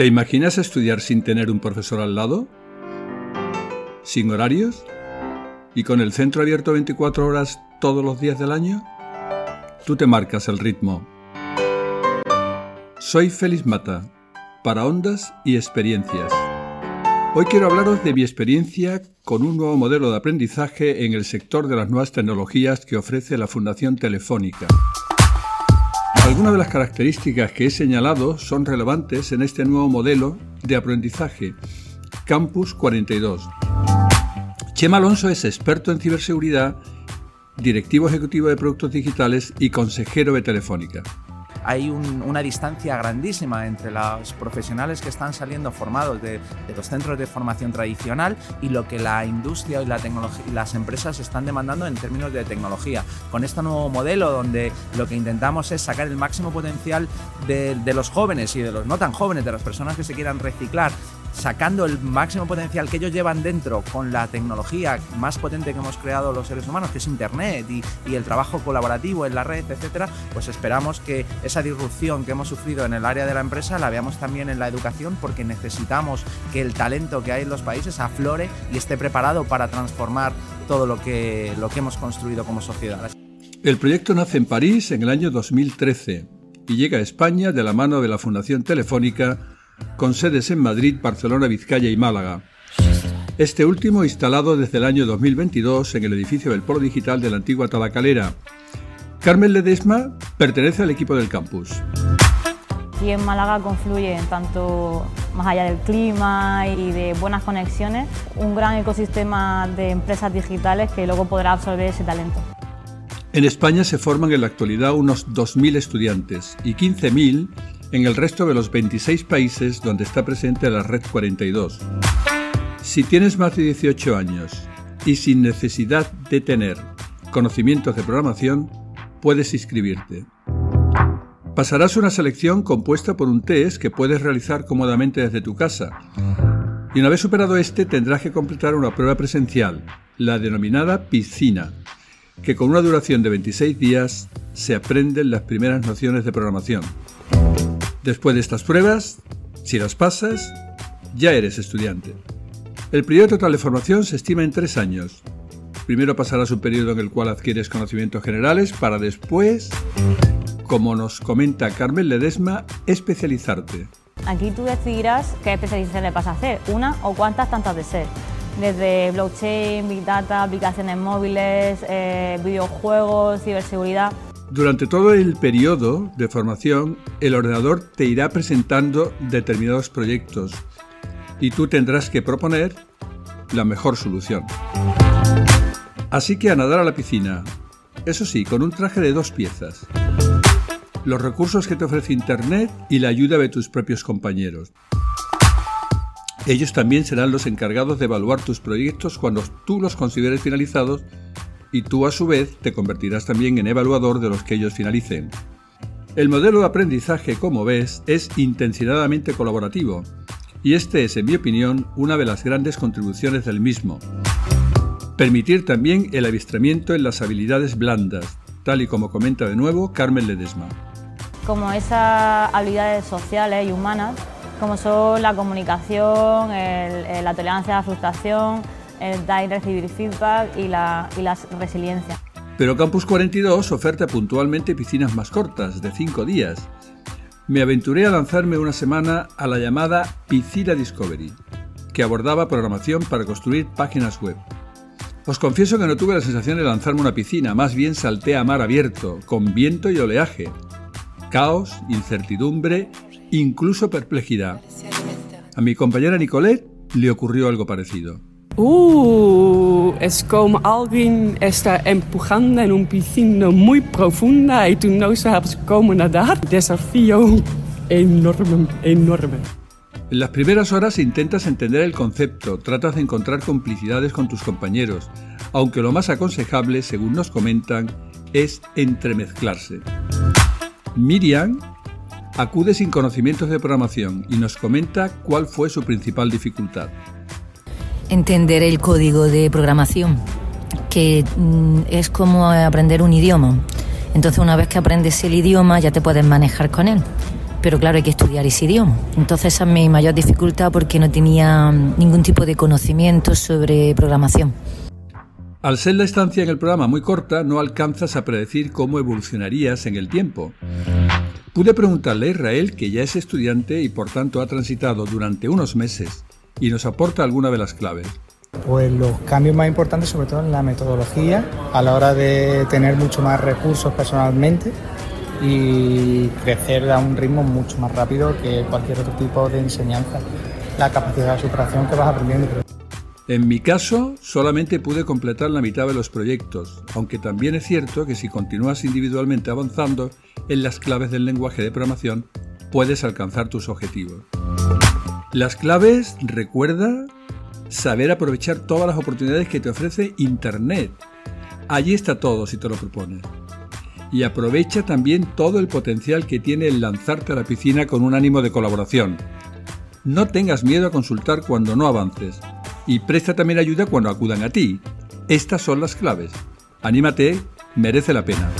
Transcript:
¿Te imaginas estudiar sin tener un profesor al lado? ¿Sin horarios? ¿Y con el centro abierto 24 horas todos los días del año? Tú te marcas el ritmo. Soy Félix Mata, para ondas y experiencias. Hoy quiero hablaros de mi experiencia con un nuevo modelo de aprendizaje en el sector de las nuevas tecnologías que ofrece la Fundación Telefónica. Algunas de las características que he señalado son relevantes en este nuevo modelo de aprendizaje, Campus 42. Chema Alonso es experto en ciberseguridad, directivo ejecutivo de productos digitales y consejero de Telefónica hay una distancia grandísima entre los profesionales que están saliendo formados de, los centros de formación tradicional y lo que la industria y, la y las empresas están demandando en términos de tecnología. Con este nuevo modelo donde lo que intentamos es sacar el máximo potencial de los jóvenes y de los no tan jóvenes, de las personas que se quieran reciclar sacando el máximo potencial que ellos llevan dentro con la tecnología más potente que hemos creado los seres humanos, que es Internet y, el trabajo colaborativo en la red, etcétera, pues esperamos que esa disrupción que hemos sufrido en el área de la empresa la veamos también en la educación, porque necesitamos que el talento que hay en los países aflore y esté preparado para transformar todo lo que, lo que hemos construido como sociedad. El proyecto nace en París en el año 2013 y llega a España de la mano de la Fundación Telefónica con sedes en Madrid, Barcelona, Vizcaya y Málaga. Este último instalado desde el año 2022 en el edificio del Polo Digital de la antigua Tabacalera. Carmen Ledesma pertenece al equipo del campus. Aquí en Málaga confluye tanto más allá del clima y de buenas conexiones, un gran ecosistema de empresas digitales que luego podrá absorber ese talento. En España se forman en la actualidad unos 2.000 estudiantes y 15.000 en el resto de los 26 países donde está presente la Red 42. Si tienes más de 18 años y sin necesidad de tener conocimientos de programación, puedes inscribirte. Pasarás una selección compuesta por un test que puedes realizar cómodamente desde tu casa. Y una vez superado este, tendrás que completar una prueba presencial, la denominada piscina, que con una duración de 26 días se aprenden las primeras nociones de programación. Después de estas pruebas, si las pasas, ya eres estudiante. El periodo total de formación se estima en tres años. Primero pasarás un periodo en el cual adquieres conocimientos generales para después, como nos comenta Carmen Ledesma, especializarte. Aquí tú decidirás qué especialización le vas a hacer, una o cuántas tantas de ser. Desde blockchain, big data, aplicaciones móviles, eh, videojuegos, ciberseguridad. Durante todo el periodo de formación, el ordenador te irá presentando determinados proyectos y tú tendrás que proponer la mejor solución. Así que a nadar a la piscina, eso sí, con un traje de dos piezas. Los recursos que te ofrece Internet y la ayuda de tus propios compañeros. Ellos también serán los encargados de evaluar tus proyectos cuando tú los consideres finalizados y tú a su vez te convertirás también en evaluador de los que ellos finalicen. El modelo de aprendizaje, como ves, es intencionadamente colaborativo, y este es, en mi opinión, una de las grandes contribuciones del mismo. Permitir también el avistamiento en las habilidades blandas, tal y como comenta de nuevo Carmen Ledesma. Como esas habilidades sociales y humanas, como son la comunicación, la tolerancia a la frustración, el dar y recibir feedback y la, y la resiliencia. Pero Campus 42 oferta puntualmente piscinas más cortas, de 5 días. Me aventuré a lanzarme una semana a la llamada Piscina Discovery, que abordaba programación para construir páginas web. Os confieso que no tuve la sensación de lanzarme una piscina, más bien salté a mar abierto, con viento y oleaje. Caos, incertidumbre, incluso perplejidad. A mi compañera Nicolette le ocurrió algo parecido. Uh, es como alguien está empujando en una piscina muy profunda y tú no sabes cómo nadar. Desafío enorme, enorme. En las primeras horas intentas entender el concepto, tratas de encontrar complicidades con tus compañeros, aunque lo más aconsejable, según nos comentan, es entremezclarse. Miriam acude sin conocimientos de programación y nos comenta cuál fue su principal dificultad entender el código de programación, que mm, es como aprender un idioma. Entonces una vez que aprendes el idioma ya te puedes manejar con él. pero claro, hay que estudiar ese idioma. Entonces esa es mi mayor dificultad porque no tenía ningún tipo de conocimiento sobre programación. Al ser la estancia en el programa muy corta, no alcanzas a predecir cómo evolucionarías en el tiempo. Pude preguntarle a Israel, que ya es estudiante y por tanto ha transitado durante unos meses, y nos aporta alguna de las claves. Pues los cambios más importantes, sobre todo en la metodología, a la hora de tener mucho más recursos personalmente y crecer a un ritmo mucho más rápido que cualquier otro tipo de enseñanza. La capacidad de superación que vas aprendiendo. En mi caso, solamente pude completar la mitad de los proyectos, aunque también es cierto que si continúas individualmente avanzando en las claves del lenguaje de programación, puedes alcanzar tus objetivos. Las claves, recuerda, saber aprovechar todas las oportunidades que te ofrece Internet. Allí está todo si te lo propones. Y aprovecha también todo el potencial que tiene el lanzarte a la piscina con un ánimo de colaboración. No tengas miedo a consultar cuando no avances y presta también ayuda cuando acudan a ti. Estas son las claves. Anímate, merece la pena.